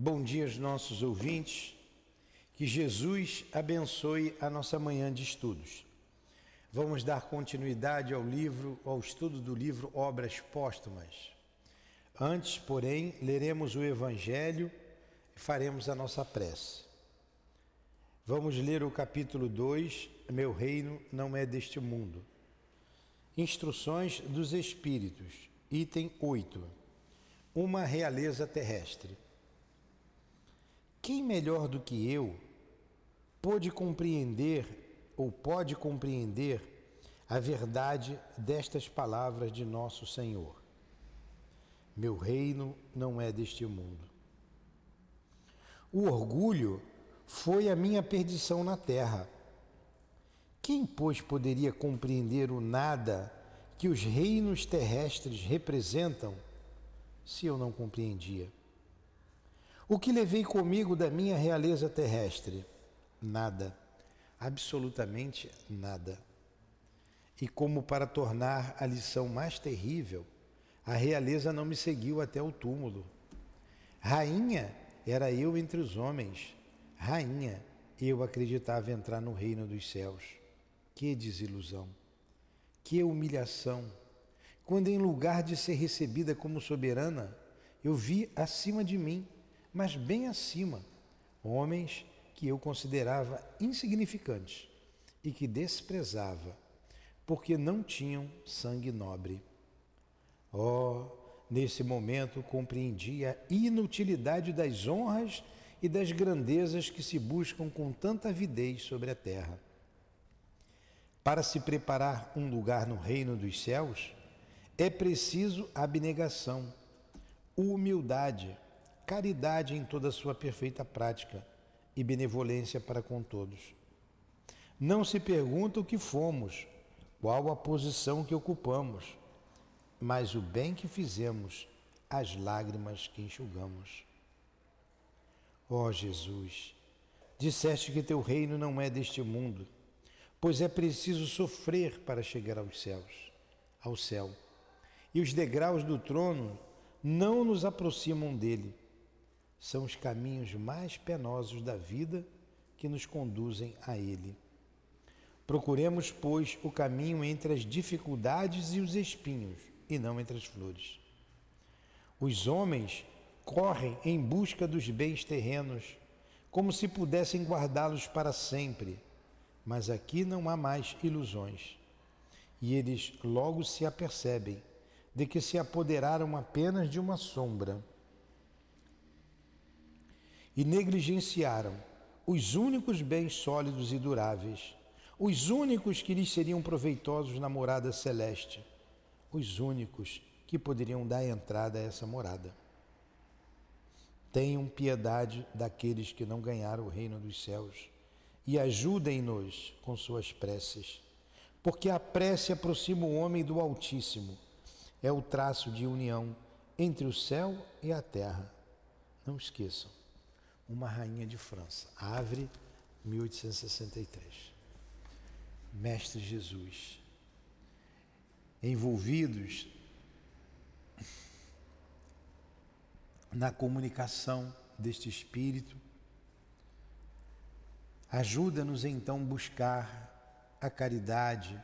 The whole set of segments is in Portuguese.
Bom dia aos nossos ouvintes. Que Jesus abençoe a nossa manhã de estudos. Vamos dar continuidade ao livro, ao estudo do livro Obras Póstumas. Antes, porém, leremos o Evangelho e faremos a nossa prece. Vamos ler o capítulo 2, Meu reino não é deste mundo. Instruções dos Espíritos, item 8. Uma realeza terrestre. Quem melhor do que eu pôde compreender ou pode compreender a verdade destas palavras de nosso Senhor? Meu reino não é deste mundo. O orgulho foi a minha perdição na terra. Quem, pois, poderia compreender o nada que os reinos terrestres representam se eu não compreendia? O que levei comigo da minha realeza terrestre? Nada, absolutamente nada. E como para tornar a lição mais terrível, a realeza não me seguiu até o túmulo. Rainha era eu entre os homens, rainha, eu acreditava entrar no reino dos céus. Que desilusão, que humilhação, quando em lugar de ser recebida como soberana, eu vi acima de mim mas bem acima, homens que eu considerava insignificantes e que desprezava, porque não tinham sangue nobre. Oh, nesse momento compreendi a inutilidade das honras e das grandezas que se buscam com tanta avidez sobre a terra. Para se preparar um lugar no reino dos céus, é preciso abnegação, humildade, caridade em toda a sua perfeita prática e benevolência para com todos. Não se pergunta o que fomos, qual a posição que ocupamos, mas o bem que fizemos, as lágrimas que enxugamos. Ó oh, Jesus, disseste que teu reino não é deste mundo, pois é preciso sofrer para chegar aos céus, ao céu. E os degraus do trono não nos aproximam dele são os caminhos mais penosos da vida que nos conduzem a Ele. Procuremos, pois, o caminho entre as dificuldades e os espinhos, e não entre as flores. Os homens correm em busca dos bens terrenos, como se pudessem guardá-los para sempre, mas aqui não há mais ilusões. E eles logo se apercebem de que se apoderaram apenas de uma sombra e negligenciaram os únicos bens sólidos e duráveis, os únicos que lhes seriam proveitosos na morada celeste, os únicos que poderiam dar entrada a essa morada. Tenham piedade daqueles que não ganharam o reino dos céus e ajudem-nos com suas preces, porque a prece aproxima o homem do Altíssimo, é o traço de união entre o céu e a terra. Não esqueçam uma rainha de França, Havre, 1863. Mestre Jesus, envolvidos na comunicação deste Espírito, ajuda-nos então buscar a caridade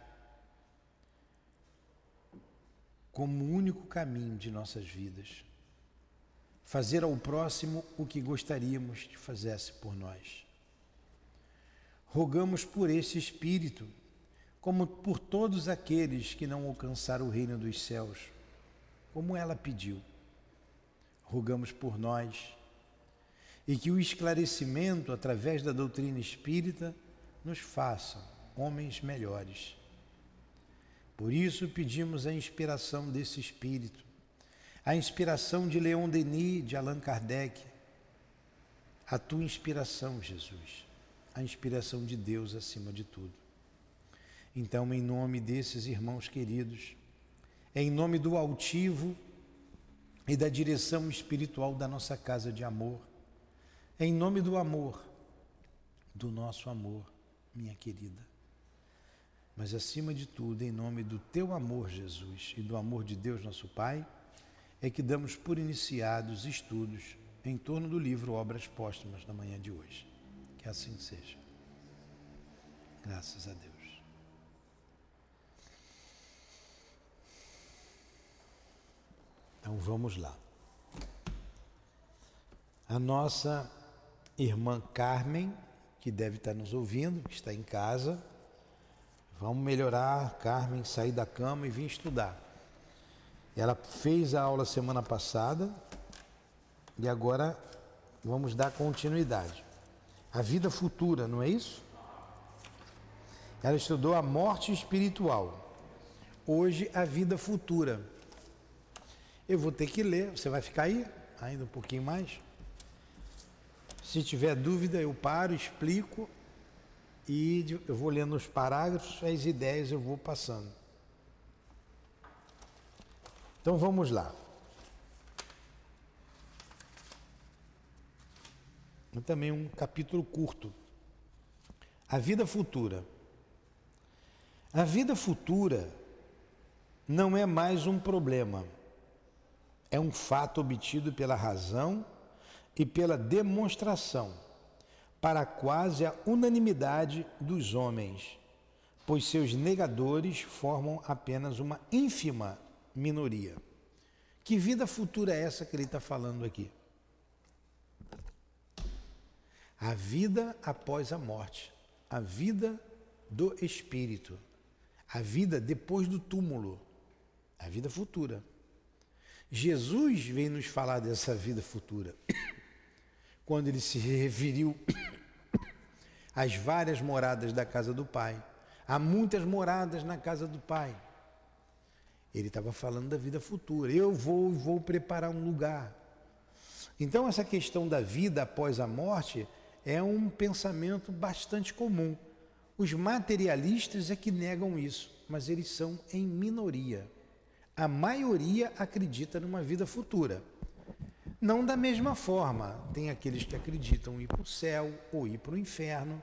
como único caminho de nossas vidas fazer ao próximo o que gostaríamos que fizesse por nós. Rogamos por esse Espírito, como por todos aqueles que não alcançaram o reino dos céus, como ela pediu. Rogamos por nós e que o esclarecimento através da doutrina espírita nos faça homens melhores. Por isso pedimos a inspiração desse Espírito a inspiração de Leon Denis, de Allan Kardec, a tua inspiração, Jesus, a inspiração de Deus acima de tudo. Então, em nome desses irmãos queridos, em nome do altivo e da direção espiritual da nossa casa de amor, em nome do amor, do nosso amor, minha querida, mas acima de tudo, em nome do teu amor, Jesus, e do amor de Deus, nosso Pai é que damos por iniciados estudos em torno do livro Obras Póstumas na manhã de hoje. Que assim seja. Graças a Deus. Então vamos lá. A nossa irmã Carmen, que deve estar nos ouvindo, está em casa. Vamos melhorar, Carmen, sair da cama e vir estudar. Ela fez a aula semana passada e agora vamos dar continuidade. A vida futura, não é isso? Ela estudou a morte espiritual. Hoje, a vida futura. Eu vou ter que ler, você vai ficar aí ainda um pouquinho mais? Se tiver dúvida, eu paro, explico e eu vou lendo os parágrafos, as ideias eu vou passando. Então vamos lá. Também um capítulo curto. A vida futura. A vida futura não é mais um problema. É um fato obtido pela razão e pela demonstração para quase a unanimidade dos homens, pois seus negadores formam apenas uma ínfima minoria. Que vida futura é essa que ele está falando aqui? A vida após a morte, a vida do espírito, a vida depois do túmulo, a vida futura. Jesus vem nos falar dessa vida futura quando ele se referiu às várias moradas da casa do Pai. Há muitas moradas na casa do Pai. Ele estava falando da vida futura. Eu vou vou preparar um lugar. Então essa questão da vida após a morte é um pensamento bastante comum. Os materialistas é que negam isso, mas eles são em minoria. A maioria acredita numa vida futura. Não da mesma forma. Tem aqueles que acreditam ir para o céu ou ir para o inferno.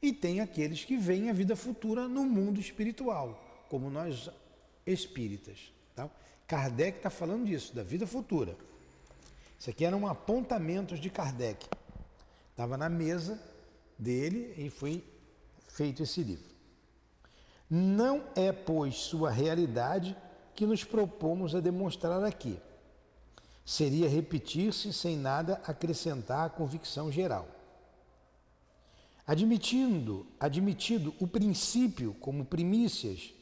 E tem aqueles que veem a vida futura no mundo espiritual, como nós espíritas. Tá? Kardec está falando disso, da vida futura. Isso aqui eram apontamentos de Kardec. Estava na mesa dele e foi feito esse livro. Não é, pois, sua realidade que nos propomos a demonstrar aqui seria repetir-se sem nada acrescentar à convicção geral. Admitindo, admitido o princípio como primícias,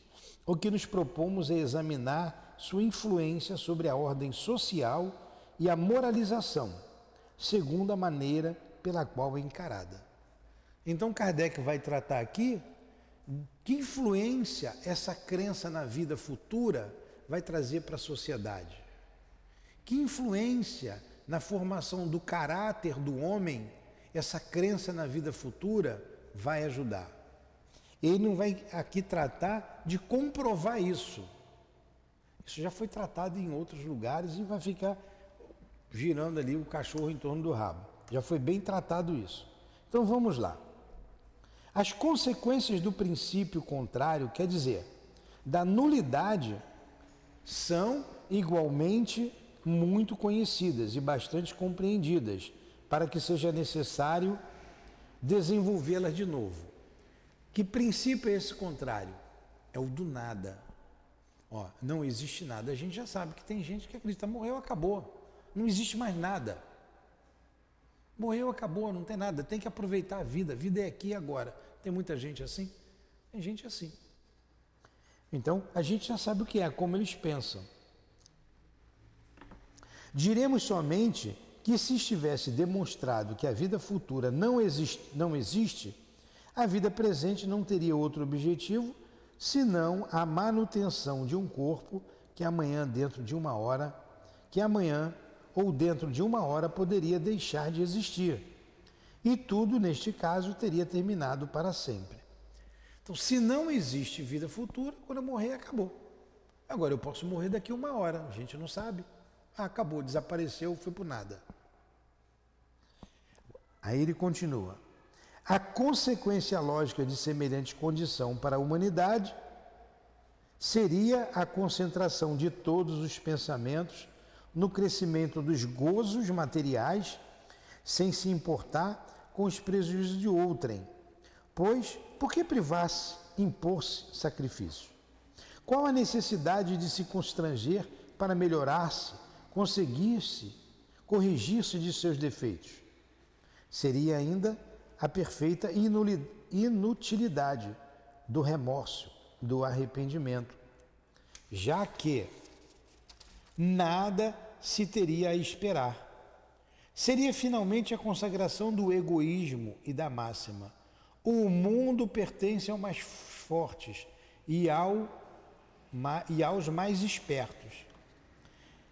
o que nos propomos é examinar sua influência sobre a ordem social e a moralização, segundo a maneira pela qual é encarada. Então Kardec vai tratar aqui que influência essa crença na vida futura vai trazer para a sociedade. Que influência na formação do caráter do homem essa crença na vida futura vai ajudar? Ele não vai aqui tratar de comprovar isso. Isso já foi tratado em outros lugares e vai ficar girando ali o cachorro em torno do rabo. Já foi bem tratado isso. Então vamos lá. As consequências do princípio contrário, quer dizer, da nulidade, são igualmente muito conhecidas e bastante compreendidas, para que seja necessário desenvolvê-las de novo. Que princípio é esse contrário? É o do nada. Ó, não existe nada. A gente já sabe que tem gente que acredita, morreu, acabou. Não existe mais nada. Morreu, acabou, não tem nada. Tem que aproveitar a vida. A vida é aqui e agora. Tem muita gente assim? Tem gente assim. Então, a gente já sabe o que é, como eles pensam. Diremos somente que se estivesse demonstrado que a vida futura não existe, não existe, a vida presente não teria outro objetivo senão a manutenção de um corpo que amanhã, dentro de uma hora, que amanhã ou dentro de uma hora poderia deixar de existir. E tudo, neste caso, teria terminado para sempre. Então, se não existe vida futura, quando eu morrer, acabou. Agora, eu posso morrer daqui uma hora, a gente não sabe. Ah, acabou, desapareceu, foi por nada. Aí ele continua. A consequência lógica de semelhante condição para a humanidade seria a concentração de todos os pensamentos no crescimento dos gozos materiais, sem se importar com os prejuízos de outrem. Pois, por que privar-se, impor-se sacrifício? Qual a necessidade de se constranger para melhorar-se, conseguir-se, corrigir-se de seus defeitos? Seria ainda a perfeita inutilidade do remorso, do arrependimento, já que nada se teria a esperar. Seria finalmente a consagração do egoísmo e da máxima. O mundo pertence aos mais fortes e, ao, e aos mais espertos.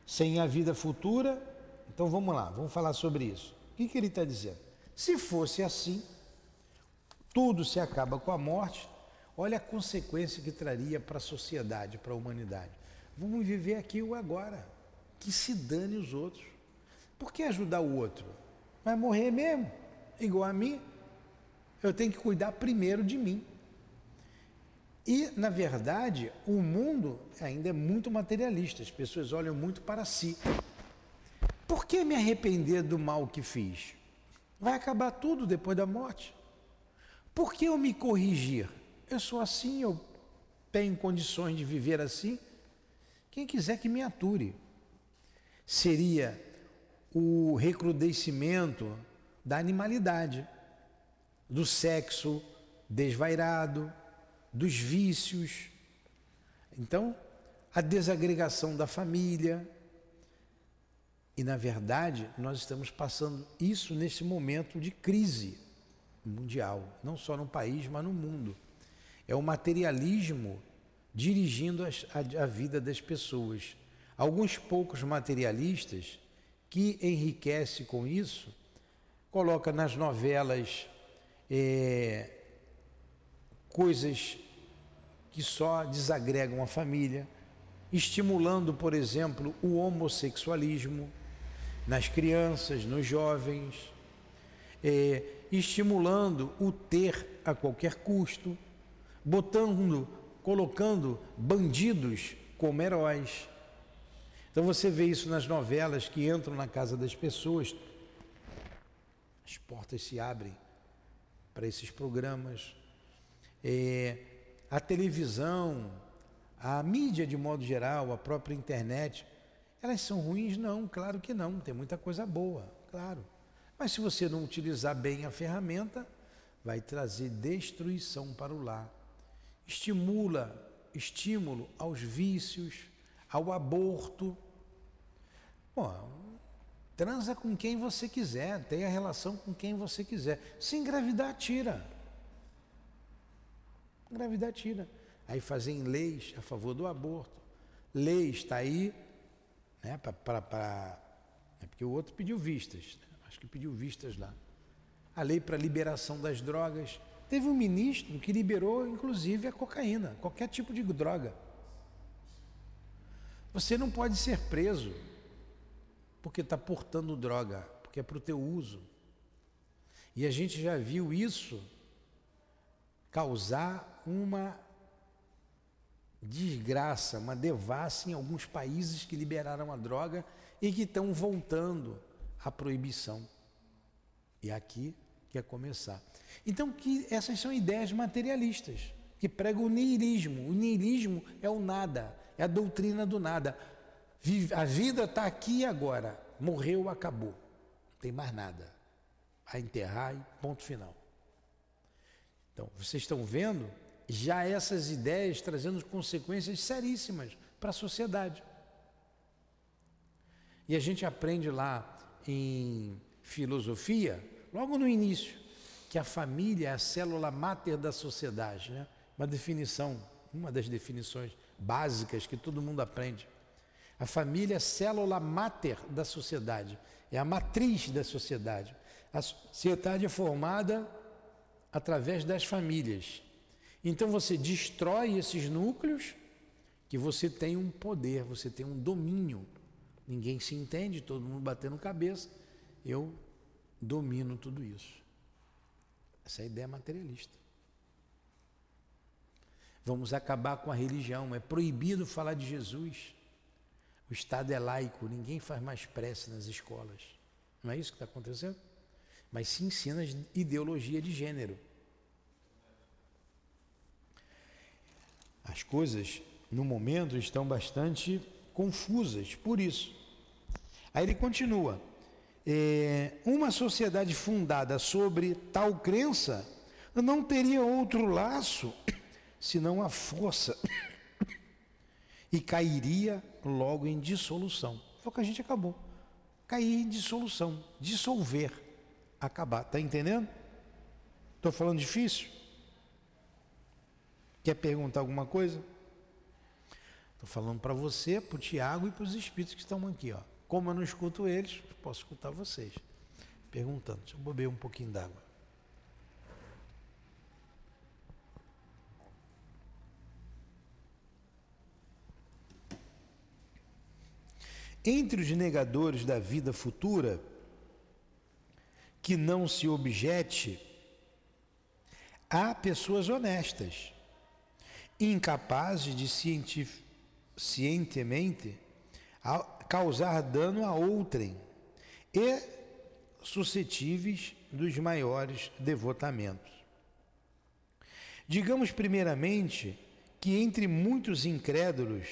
Sem a vida futura, então vamos lá, vamos falar sobre isso. O que, que ele está dizendo? Se fosse assim, tudo se acaba com a morte, olha a consequência que traria para a sociedade, para a humanidade. Vamos viver aqui o agora. Que se dane os outros. Por que ajudar o outro? Vai morrer mesmo, igual a mim. Eu tenho que cuidar primeiro de mim. E, na verdade, o mundo ainda é muito materialista, as pessoas olham muito para si. Por que me arrepender do mal que fiz? Vai acabar tudo depois da morte. Por que eu me corrigir? Eu sou assim, eu tenho condições de viver assim. Quem quiser que me ature. Seria o recrudescimento da animalidade, do sexo desvairado, dos vícios. Então, a desagregação da família. E, na verdade, nós estamos passando isso nesse momento de crise mundial, não só no país, mas no mundo. É o materialismo dirigindo a, a vida das pessoas. Alguns poucos materialistas que enriquece com isso, coloca nas novelas é, coisas que só desagregam a família, estimulando, por exemplo, o homossexualismo nas crianças, nos jovens, é, estimulando o ter a qualquer custo, botando, colocando bandidos como heróis. Então você vê isso nas novelas que entram na casa das pessoas, as portas se abrem para esses programas. É, a televisão, a mídia de modo geral, a própria internet, elas são ruins? Não, claro que não, tem muita coisa boa, claro. Mas se você não utilizar bem a ferramenta, vai trazer destruição para o lar. Estimula, estímulo aos vícios, ao aborto. Bom, transa com quem você quiser, tenha relação com quem você quiser. Se engravidar, tira. Engravidar, tira. Aí fazem leis a favor do aborto. Lei está aí, né, para. É porque o outro pediu vistas, né? acho que pediu vistas lá a lei para liberação das drogas. Teve um ministro que liberou, inclusive, a cocaína, qualquer tipo de droga. Você não pode ser preso porque está portando droga, porque é para o teu uso. E a gente já viu isso causar uma desgraça, uma devassa em alguns países que liberaram a droga e que estão voltando à proibição. E aqui quer começar. Então, que essas são ideias materialistas, que pregam o niilismo. O niilismo é o nada, é a doutrina do nada. A vida está aqui e agora. Morreu, acabou. Não tem mais nada. A enterrar e ponto final. Então, vocês estão vendo já essas ideias trazendo consequências seríssimas para a sociedade. E a gente aprende lá em filosofia logo no início, que a família é a célula máter da sociedade, né? Uma definição, uma das definições básicas que todo mundo aprende. A família é a célula máter da sociedade, é a matriz da sociedade. A sociedade é formada através das famílias. Então você destrói esses núcleos que você tem um poder, você tem um domínio. Ninguém se entende, todo mundo batendo cabeça. Eu domino tudo isso. Essa é a ideia materialista. Vamos acabar com a religião. É proibido falar de Jesus. O Estado é laico, ninguém faz mais prece nas escolas. Não é isso que está acontecendo? Mas se ensina ideologia de gênero. As coisas, no momento, estão bastante confusas, por isso. Aí ele continua: é, uma sociedade fundada sobre tal crença não teria outro laço senão a força e cairia logo em dissolução. Foi o que a gente acabou. Cair em dissolução, dissolver, acabar. Está entendendo? Estou falando difícil? Quer perguntar alguma coisa? Estou falando para você, para o Tiago e para os espíritos que estão aqui. Ó. Como eu não escuto eles, posso escutar vocês. Perguntando. Deixa eu beber um pouquinho d'água. Entre os negadores da vida futura, que não se objete, há pessoas honestas, incapazes de cientemente causar dano a outrem e suscetíveis dos maiores devotamentos. Digamos primeiramente que entre muitos incrédulos,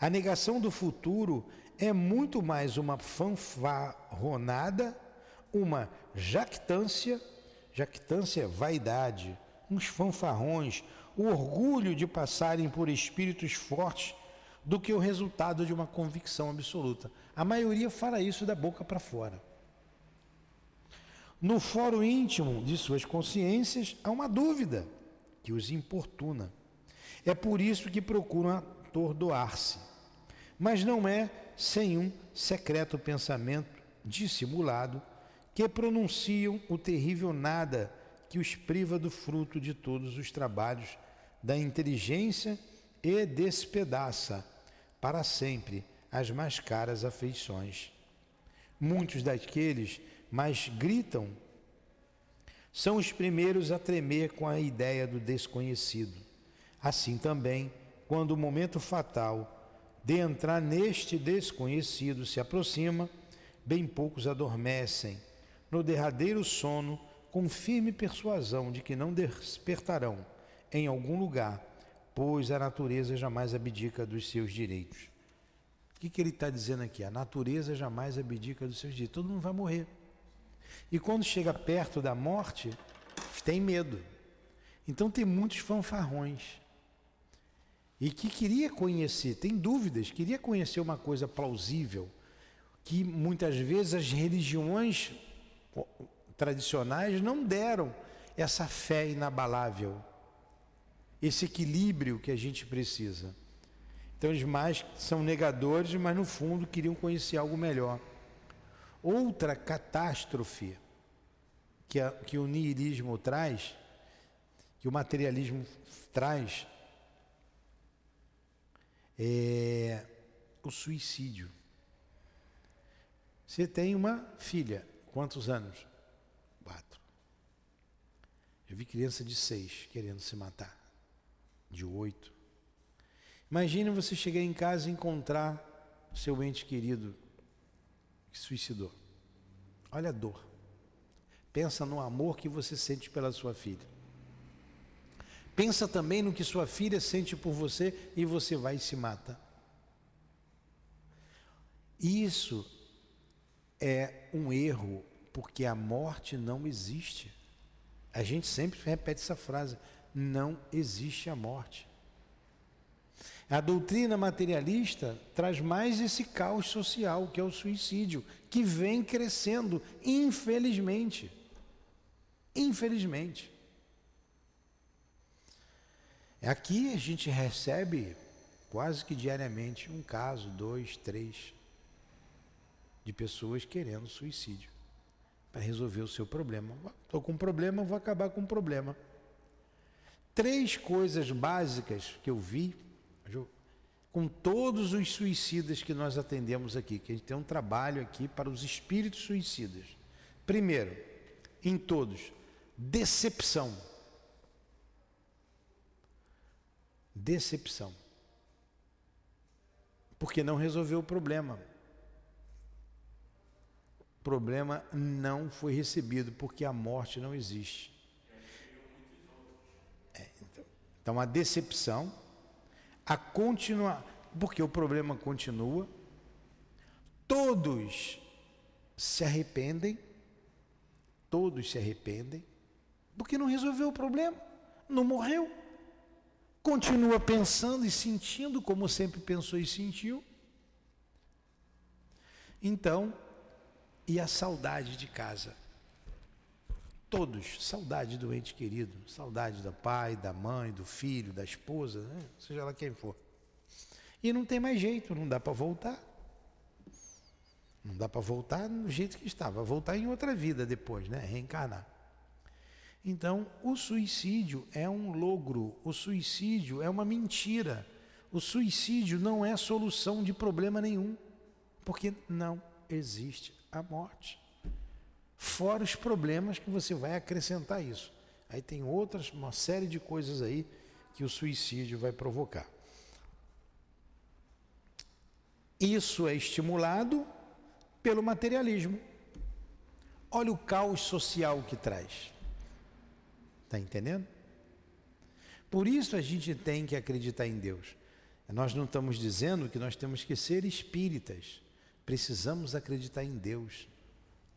a negação do futuro é muito mais uma fanfarronada, uma jactância, jactância vaidade, uns fanfarrões, o orgulho de passarem por espíritos fortes do que o resultado de uma convicção absoluta. A maioria fala isso da boca para fora. No fórum íntimo de suas consciências há uma dúvida que os importuna. É por isso que procuram atordoar-se. Mas não é sem um secreto pensamento dissimulado que pronunciam o terrível nada que os priva do fruto de todos os trabalhos da inteligência e despedaça para sempre as mais caras afeições. Muitos daqueles mais gritam são os primeiros a tremer com a ideia do desconhecido. Assim também, quando o momento fatal de entrar neste desconhecido se aproxima, bem poucos adormecem no derradeiro sono com firme persuasão de que não despertarão em algum lugar, pois a natureza jamais abdica dos seus direitos. O que, que ele está dizendo aqui? A natureza jamais abdica dos seus direitos. Todo mundo vai morrer. E quando chega perto da morte, tem medo. Então tem muitos fanfarrões e que queria conhecer, tem dúvidas, queria conhecer uma coisa plausível, que muitas vezes as religiões tradicionais não deram essa fé inabalável, esse equilíbrio que a gente precisa. Então eles mais são negadores, mas no fundo queriam conhecer algo melhor. Outra catástrofe que, a, que o niilismo traz, que o materialismo traz, é o suicídio. Você tem uma filha, quantos anos? Quatro. Eu vi criança de seis querendo se matar, de oito. Imagine você chegar em casa e encontrar seu ente querido que suicidou. Olha a dor. Pensa no amor que você sente pela sua filha. Pensa também no que sua filha sente por você e você vai e se mata. Isso é um erro, porque a morte não existe. A gente sempre repete essa frase: não existe a morte. A doutrina materialista traz mais esse caos social, que é o suicídio, que vem crescendo, infelizmente. Infelizmente. Aqui a gente recebe quase que diariamente um caso, dois, três, de pessoas querendo suicídio para resolver o seu problema. Estou com um problema, vou acabar com um problema. Três coisas básicas que eu vi com todos os suicidas que nós atendemos aqui, que a gente tem um trabalho aqui para os espíritos suicidas. Primeiro, em todos, decepção. Decepção. Porque não resolveu o problema. O problema não foi recebido porque a morte não existe. É, então, a decepção, a continuar, porque o problema continua, todos se arrependem, todos se arrependem, porque não resolveu o problema, não morreu. Continua pensando e sentindo como sempre pensou e sentiu. Então, e a saudade de casa? Todos, saudade do ente querido, saudade do pai, da mãe, do filho, da esposa, né? seja lá quem for. E não tem mais jeito, não dá para voltar. Não dá para voltar do jeito que estava, voltar em outra vida depois, né? Reencarnar. Então, o suicídio é um logro, o suicídio é uma mentira. O suicídio não é solução de problema nenhum, porque não existe a morte. Fora os problemas que você vai acrescentar isso. Aí tem outras, uma série de coisas aí que o suicídio vai provocar. Isso é estimulado pelo materialismo. Olha o caos social que traz. Está entendendo? Por isso a gente tem que acreditar em Deus. Nós não estamos dizendo que nós temos que ser espíritas. Precisamos acreditar em Deus.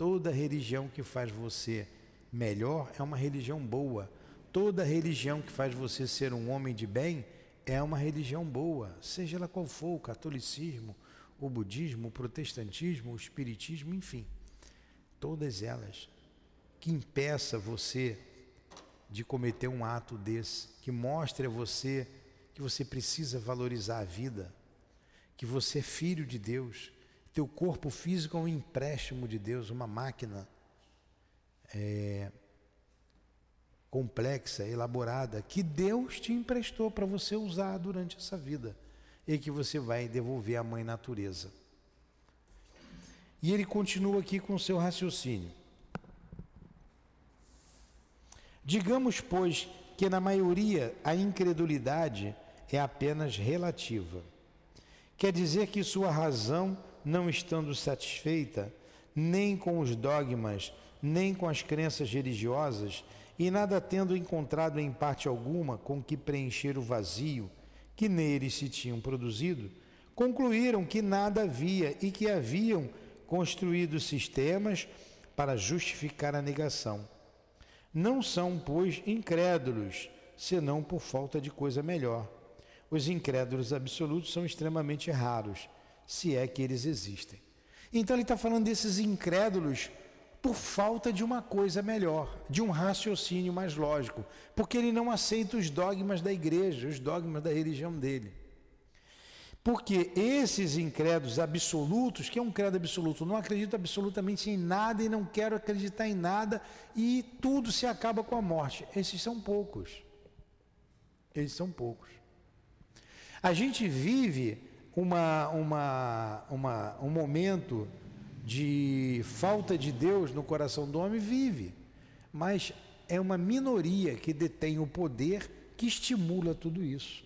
Toda religião que faz você melhor é uma religião boa. Toda religião que faz você ser um homem de bem é uma religião boa, seja ela qual for, o catolicismo, o budismo, o protestantismo, o espiritismo, enfim. Todas elas que impeça você de cometer um ato desse, que mostre a você que você precisa valorizar a vida, que você é filho de Deus, teu corpo físico é um empréstimo de Deus, uma máquina é, complexa, elaborada, que Deus te emprestou para você usar durante essa vida e que você vai devolver à mãe natureza. E ele continua aqui com o seu raciocínio. Digamos, pois, que na maioria a incredulidade é apenas relativa. Quer dizer que sua razão, não estando satisfeita, nem com os dogmas, nem com as crenças religiosas, e nada tendo encontrado em parte alguma com que preencher o vazio que neles se tinham produzido, concluíram que nada havia e que haviam construído sistemas para justificar a negação não são, pois, incrédulos, senão por falta de coisa melhor. Os incrédulos absolutos são extremamente raros, se é que eles existem. Então ele está falando desses incrédulos por falta de uma coisa melhor, de um raciocínio mais lógico, porque ele não aceita os dogmas da igreja, os dogmas da religião dele. Porque esses incrédulos absolutos, que é um credo absoluto, não acredito absolutamente em nada e não quero acreditar em nada e tudo se acaba com a morte. Esses são poucos. Eles são poucos. A gente vive uma, uma, uma, um momento de falta de Deus no coração do homem, vive. Mas é uma minoria que detém o poder que estimula tudo isso.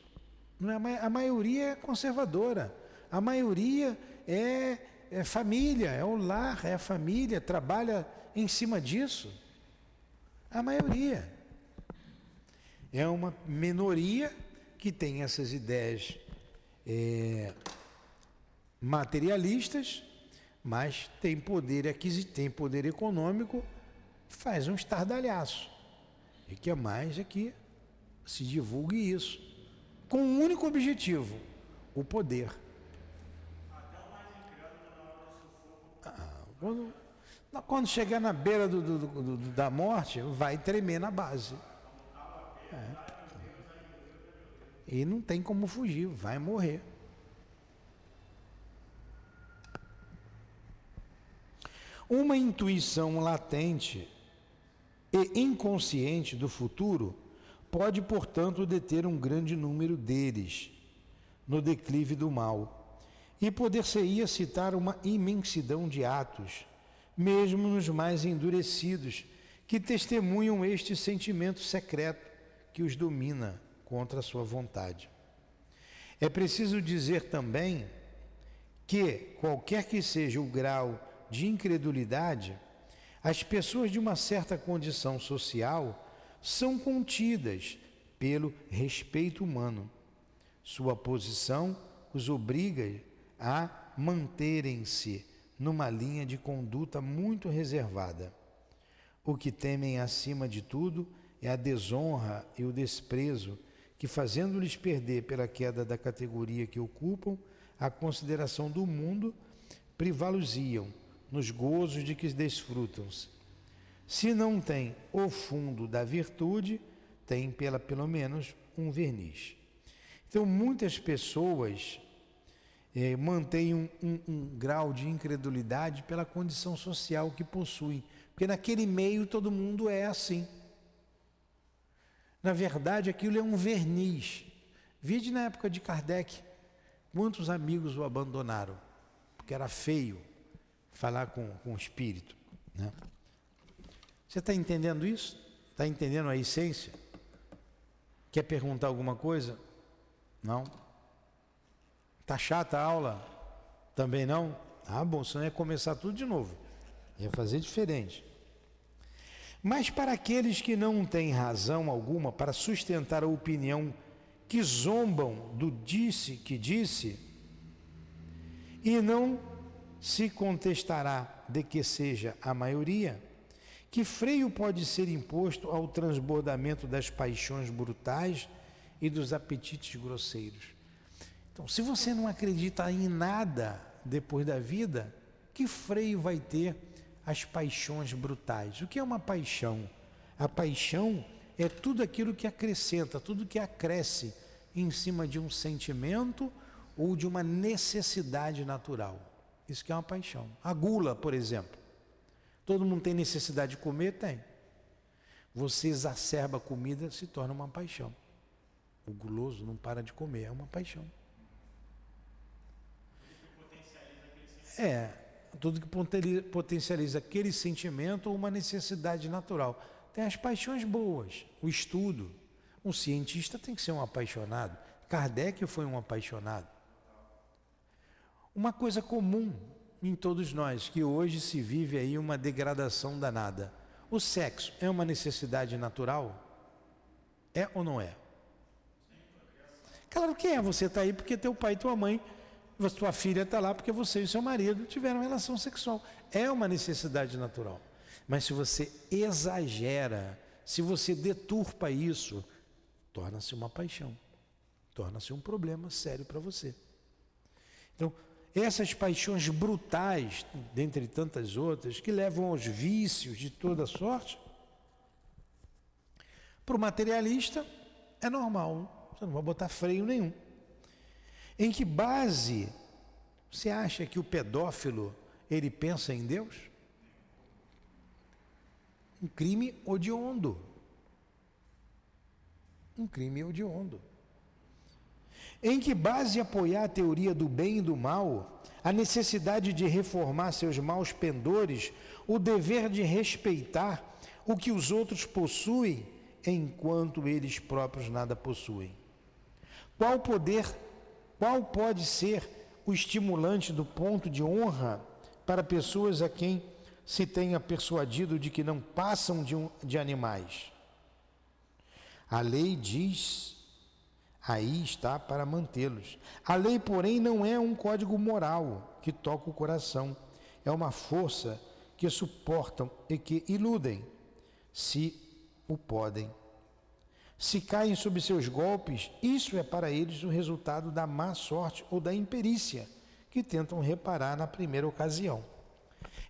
É, a maioria é conservadora. A maioria é, é família, é o lar, é a família, trabalha em cima disso. A maioria. É uma minoria que tem essas ideias é, materialistas, mas tem poder aquisitivo, tem poder econômico, faz um estardalhaço. E que é mais é que se divulgue isso com um único objetivo: o poder. Ah, quando, quando chegar na beira do, do, do, da morte, vai tremer na base. É. E não tem como fugir, vai morrer. Uma intuição latente e inconsciente do futuro pode, portanto, deter um grande número deles no declive do mal, e poder-se-ia citar uma imensidão de atos, mesmo nos mais endurecidos, que testemunham este sentimento secreto que os domina contra a sua vontade. É preciso dizer também que, qualquer que seja o grau de incredulidade, as pessoas de uma certa condição social são contidas pelo respeito humano. Sua posição os obriga a manterem-se numa linha de conduta muito reservada. O que temem acima de tudo é a desonra e o desprezo que, fazendo-lhes perder pela queda da categoria que ocupam, a consideração do mundo, privá-los-iam nos gozos de que desfrutam. -se. Não tem o fundo da virtude, tem pela pelo menos um verniz. Então, muitas pessoas é, mantêm um, um, um grau de incredulidade pela condição social que possuem, porque naquele meio todo mundo é assim. Na verdade, aquilo é um verniz. Vide na época de Kardec, quantos amigos o abandonaram, porque era feio falar com, com o espírito. Né? Você está entendendo isso? Está entendendo a essência? Quer perguntar alguma coisa? Não? Tá chata a aula? Também não? Ah, bom, senão ia começar tudo de novo. Ia fazer diferente. Mas para aqueles que não têm razão alguma para sustentar a opinião que zombam do disse que disse, e não se contestará de que seja a maioria, que freio pode ser imposto ao transbordamento das paixões brutais e dos apetites grosseiros? Então, se você não acredita em nada depois da vida, que freio vai ter as paixões brutais? O que é uma paixão? A paixão é tudo aquilo que acrescenta, tudo que acresce em cima de um sentimento ou de uma necessidade natural. Isso que é uma paixão. A gula, por exemplo. Todo mundo tem necessidade de comer? Tem. Você exacerba a comida, se torna uma paixão. O guloso não para de comer, é uma paixão. É, tudo que potencializa aquele sentimento ou uma necessidade natural. Tem as paixões boas, o estudo. Um cientista tem que ser um apaixonado. Kardec foi um apaixonado. Uma coisa comum em todos nós, que hoje se vive aí uma degradação danada. O sexo é uma necessidade natural? É ou não é? Claro que é, você está aí porque teu pai e tua mãe sua filha está lá porque você e seu marido tiveram relação sexual. É uma necessidade natural. Mas se você exagera, se você deturpa isso, torna-se uma paixão, torna-se um problema sério para você. Então, essas paixões brutais, dentre tantas outras, que levam aos vícios de toda sorte, para o materialista é normal, você não vai botar freio nenhum. Em que base você acha que o pedófilo ele pensa em Deus? Um crime odiondo. Um crime odiondo. Em que base apoiar a teoria do bem e do mal, a necessidade de reformar seus maus pendores, o dever de respeitar o que os outros possuem enquanto eles próprios nada possuem? Qual poder qual pode ser o estimulante do ponto de honra para pessoas a quem se tenha persuadido de que não passam de, um, de animais? A lei diz, aí está para mantê-los. A lei, porém, não é um código moral que toca o coração, é uma força que suportam e que iludem, se o podem. Se caem sob seus golpes, isso é para eles o resultado da má sorte ou da imperícia que tentam reparar na primeira ocasião.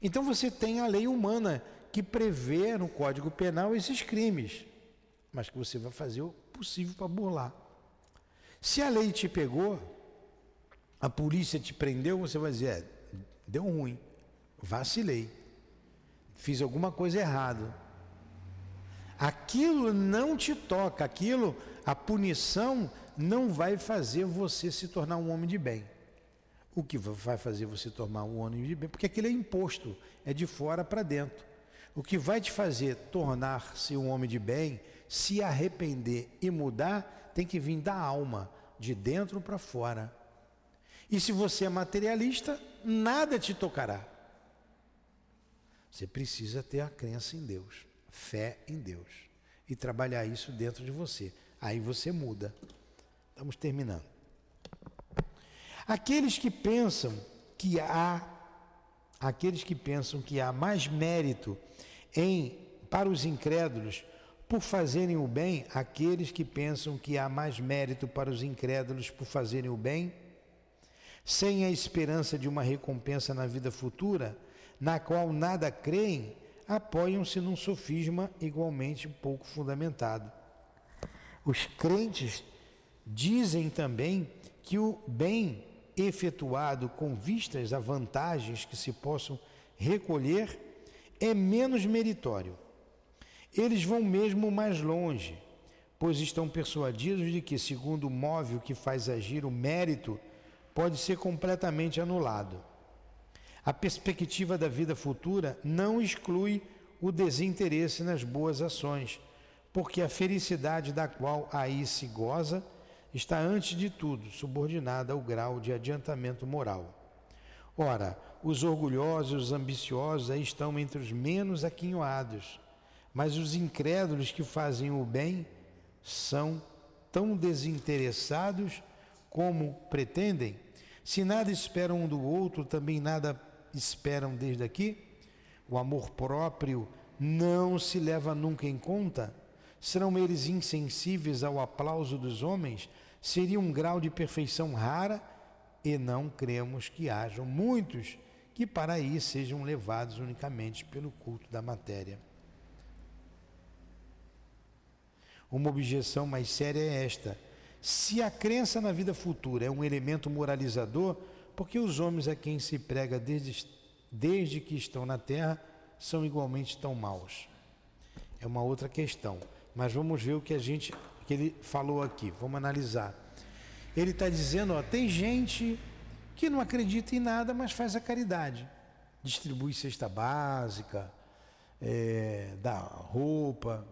Então você tem a lei humana que prevê no Código Penal esses crimes, mas que você vai fazer o possível para burlar. Se a lei te pegou, a polícia te prendeu, você vai dizer: é, deu ruim, vacilei, fiz alguma coisa errada Aquilo não te toca, aquilo, a punição não vai fazer você se tornar um homem de bem. O que vai fazer você tornar um homem de bem? Porque aquilo é imposto, é de fora para dentro. O que vai te fazer tornar-se um homem de bem, se arrepender e mudar, tem que vir da alma, de dentro para fora. E se você é materialista, nada te tocará. Você precisa ter a crença em Deus, fé em Deus e trabalhar isso dentro de você. Aí você muda. Estamos terminando. Aqueles que pensam que há aqueles que pensam que há mais mérito em para os incrédulos por fazerem o bem, aqueles que pensam que há mais mérito para os incrédulos por fazerem o bem, sem a esperança de uma recompensa na vida futura, na qual nada creem, apoiam-se num sofisma igualmente pouco fundamentado. Os crentes dizem também que o bem efetuado com vistas a vantagens que se possam recolher é menos meritório. Eles vão mesmo mais longe, pois estão persuadidos de que, segundo o móvel que faz agir o mérito, pode ser completamente anulado. A perspectiva da vida futura não exclui o desinteresse nas boas ações, porque a felicidade da qual aí se goza está antes de tudo subordinada ao grau de adiantamento moral. Ora, os orgulhosos e os ambiciosos aí estão entre os menos aquinhoados, mas os incrédulos que fazem o bem são tão desinteressados como pretendem. Se nada esperam um do outro, também nada esperam desde aqui. O amor próprio não se leva nunca em conta. Serão eles insensíveis ao aplauso dos homens? seria um grau de perfeição rara e não cremos que hajam muitos que para aí sejam levados unicamente pelo culto da matéria. Uma objeção mais séria é esta: se a crença na vida futura é um elemento moralizador, porque os homens a quem se prega desde, desde que estão na terra são igualmente tão maus? É uma outra questão, mas vamos ver o que a gente que ele falou aqui. Vamos analisar. Ele está dizendo, ó, tem gente que não acredita em nada, mas faz a caridade. Distribui cesta básica, é, dá roupa.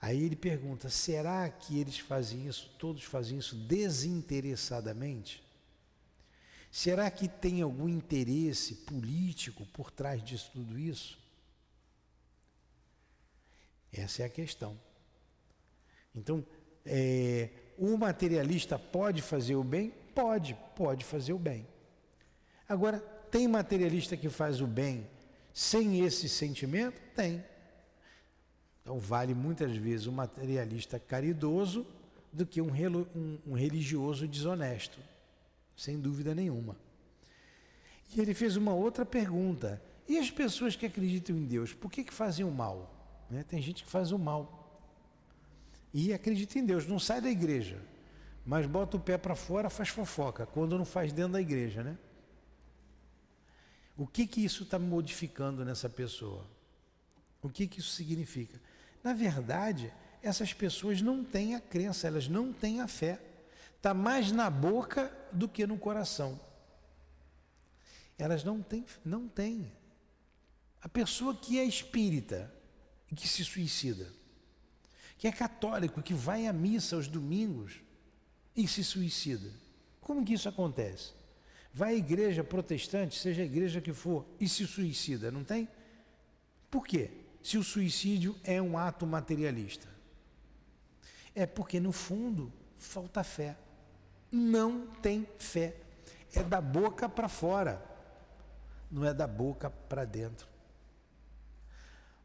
Aí ele pergunta: será que eles fazem isso, todos fazem isso desinteressadamente? Será que tem algum interesse político por trás disso tudo isso? Essa é a questão. Então, é, o materialista pode fazer o bem? Pode, pode fazer o bem. Agora, tem materialista que faz o bem sem esse sentimento? Tem. Então, vale muitas vezes um materialista caridoso do que um, um, um religioso desonesto, sem dúvida nenhuma. E ele fez uma outra pergunta: e as pessoas que acreditam em Deus, por que, que fazem o mal? Né? Tem gente que faz o mal e acredita em Deus, não sai da igreja, mas bota o pé para fora, faz fofoca, quando não faz dentro da igreja, né? O que que isso está modificando nessa pessoa? O que que isso significa? Na verdade, essas pessoas não têm a crença, elas não têm a fé. Está mais na boca do que no coração. Elas não têm, não têm. A pessoa que é espírita e que se suicida, que é católico, que vai à missa aos domingos e se suicida. Como que isso acontece? Vai à igreja protestante, seja a igreja que for, e se suicida, não tem? Por quê? Se o suicídio é um ato materialista. É porque, no fundo, falta fé. Não tem fé. É da boca para fora, não é da boca para dentro.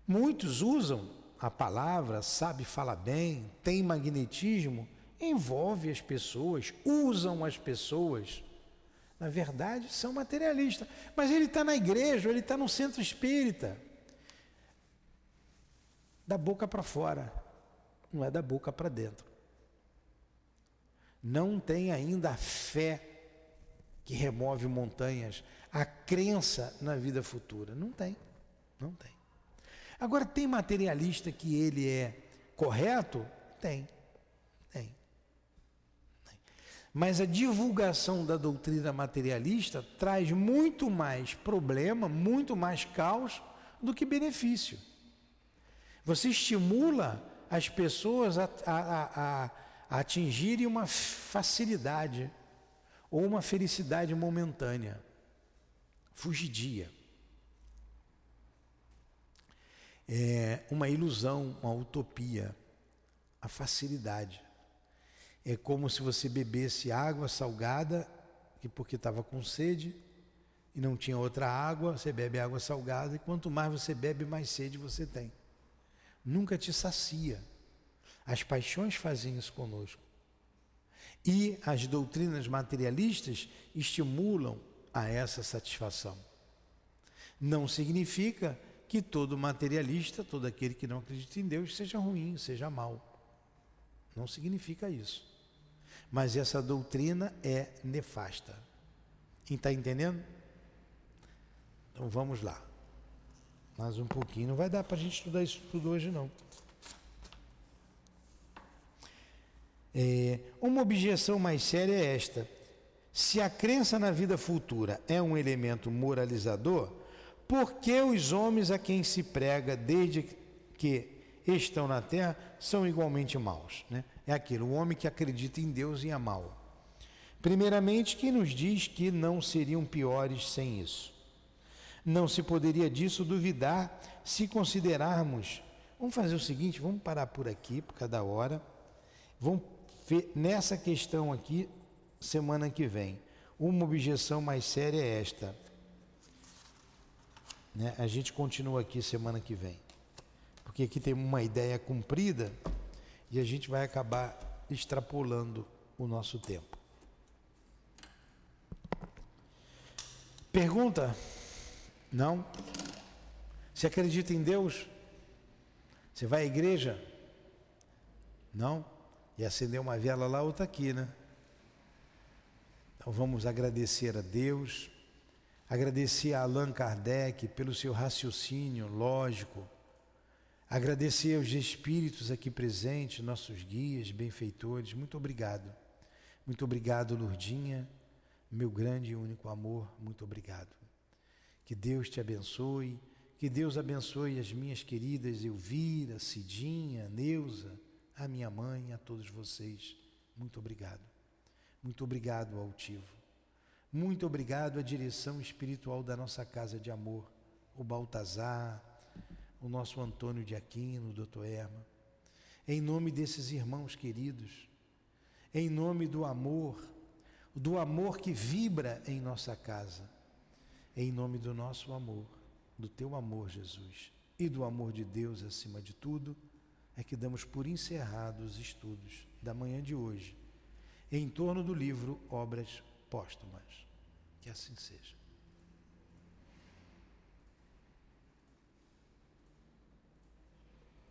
Muitos usam a palavra, sabe falar bem, tem magnetismo, envolve as pessoas, usam as pessoas. Na verdade, são materialistas. Mas ele está na igreja, ele está no centro espírita. Da boca para fora, não é da boca para dentro. Não tem ainda a fé que remove montanhas, a crença na vida futura. Não tem, não tem. Agora, tem materialista que ele é correto? Tem. Tem. tem. Mas a divulgação da doutrina materialista traz muito mais problema, muito mais caos do que benefício. Você estimula as pessoas a, a, a, a atingirem uma facilidade, ou uma felicidade momentânea, fugidia. É uma ilusão, uma utopia, a facilidade. É como se você bebesse água salgada, e porque estava com sede e não tinha outra água, você bebe água salgada, e quanto mais você bebe, mais sede você tem. Nunca te sacia. As paixões fazem isso conosco. E as doutrinas materialistas estimulam a essa satisfação. Não significa que todo materialista, todo aquele que não acredita em Deus, seja ruim, seja mal. Não significa isso. Mas essa doutrina é nefasta. Está entendendo? Então vamos lá. Mais um pouquinho. Não vai dar para a gente estudar isso tudo hoje, não. É, uma objeção mais séria é esta: se a crença na vida futura é um elemento moralizador, por que os homens a quem se prega desde que estão na terra são igualmente maus? Né? É aquilo, o homem que acredita em Deus e é mau. Primeiramente, quem nos diz que não seriam piores sem isso? Não se poderia disso duvidar se considerarmos. Vamos fazer o seguinte, vamos parar por aqui, por cada hora. Vamos nessa questão aqui, semana que vem. Uma objeção mais séria é esta. Né? A gente continua aqui semana que vem. Porque aqui tem uma ideia cumprida e a gente vai acabar extrapolando o nosso tempo. Pergunta? Não? Você acredita em Deus? Você vai à igreja? Não? E acender uma vela lá, outra aqui, né? Então vamos agradecer a Deus, agradecer a Allan Kardec pelo seu raciocínio lógico, agradecer aos espíritos aqui presentes, nossos guias, benfeitores. Muito obrigado. Muito obrigado, Lurdinha, meu grande e único amor. Muito obrigado. Que Deus te abençoe. Que Deus abençoe as minhas queridas Elvira, Cidinha, Neuza à minha mãe, a todos vocês, muito obrigado. Muito obrigado, Altivo. Muito obrigado à direção espiritual da nossa casa de amor, o Baltazar, o nosso Antônio de Aquino, o doutor Erma. Em nome desses irmãos queridos, em nome do amor, do amor que vibra em nossa casa, em nome do nosso amor, do teu amor, Jesus, e do amor de Deus acima de tudo é que damos por encerrados os estudos da manhã de hoje em torno do livro Obras Póstumas. Que assim seja.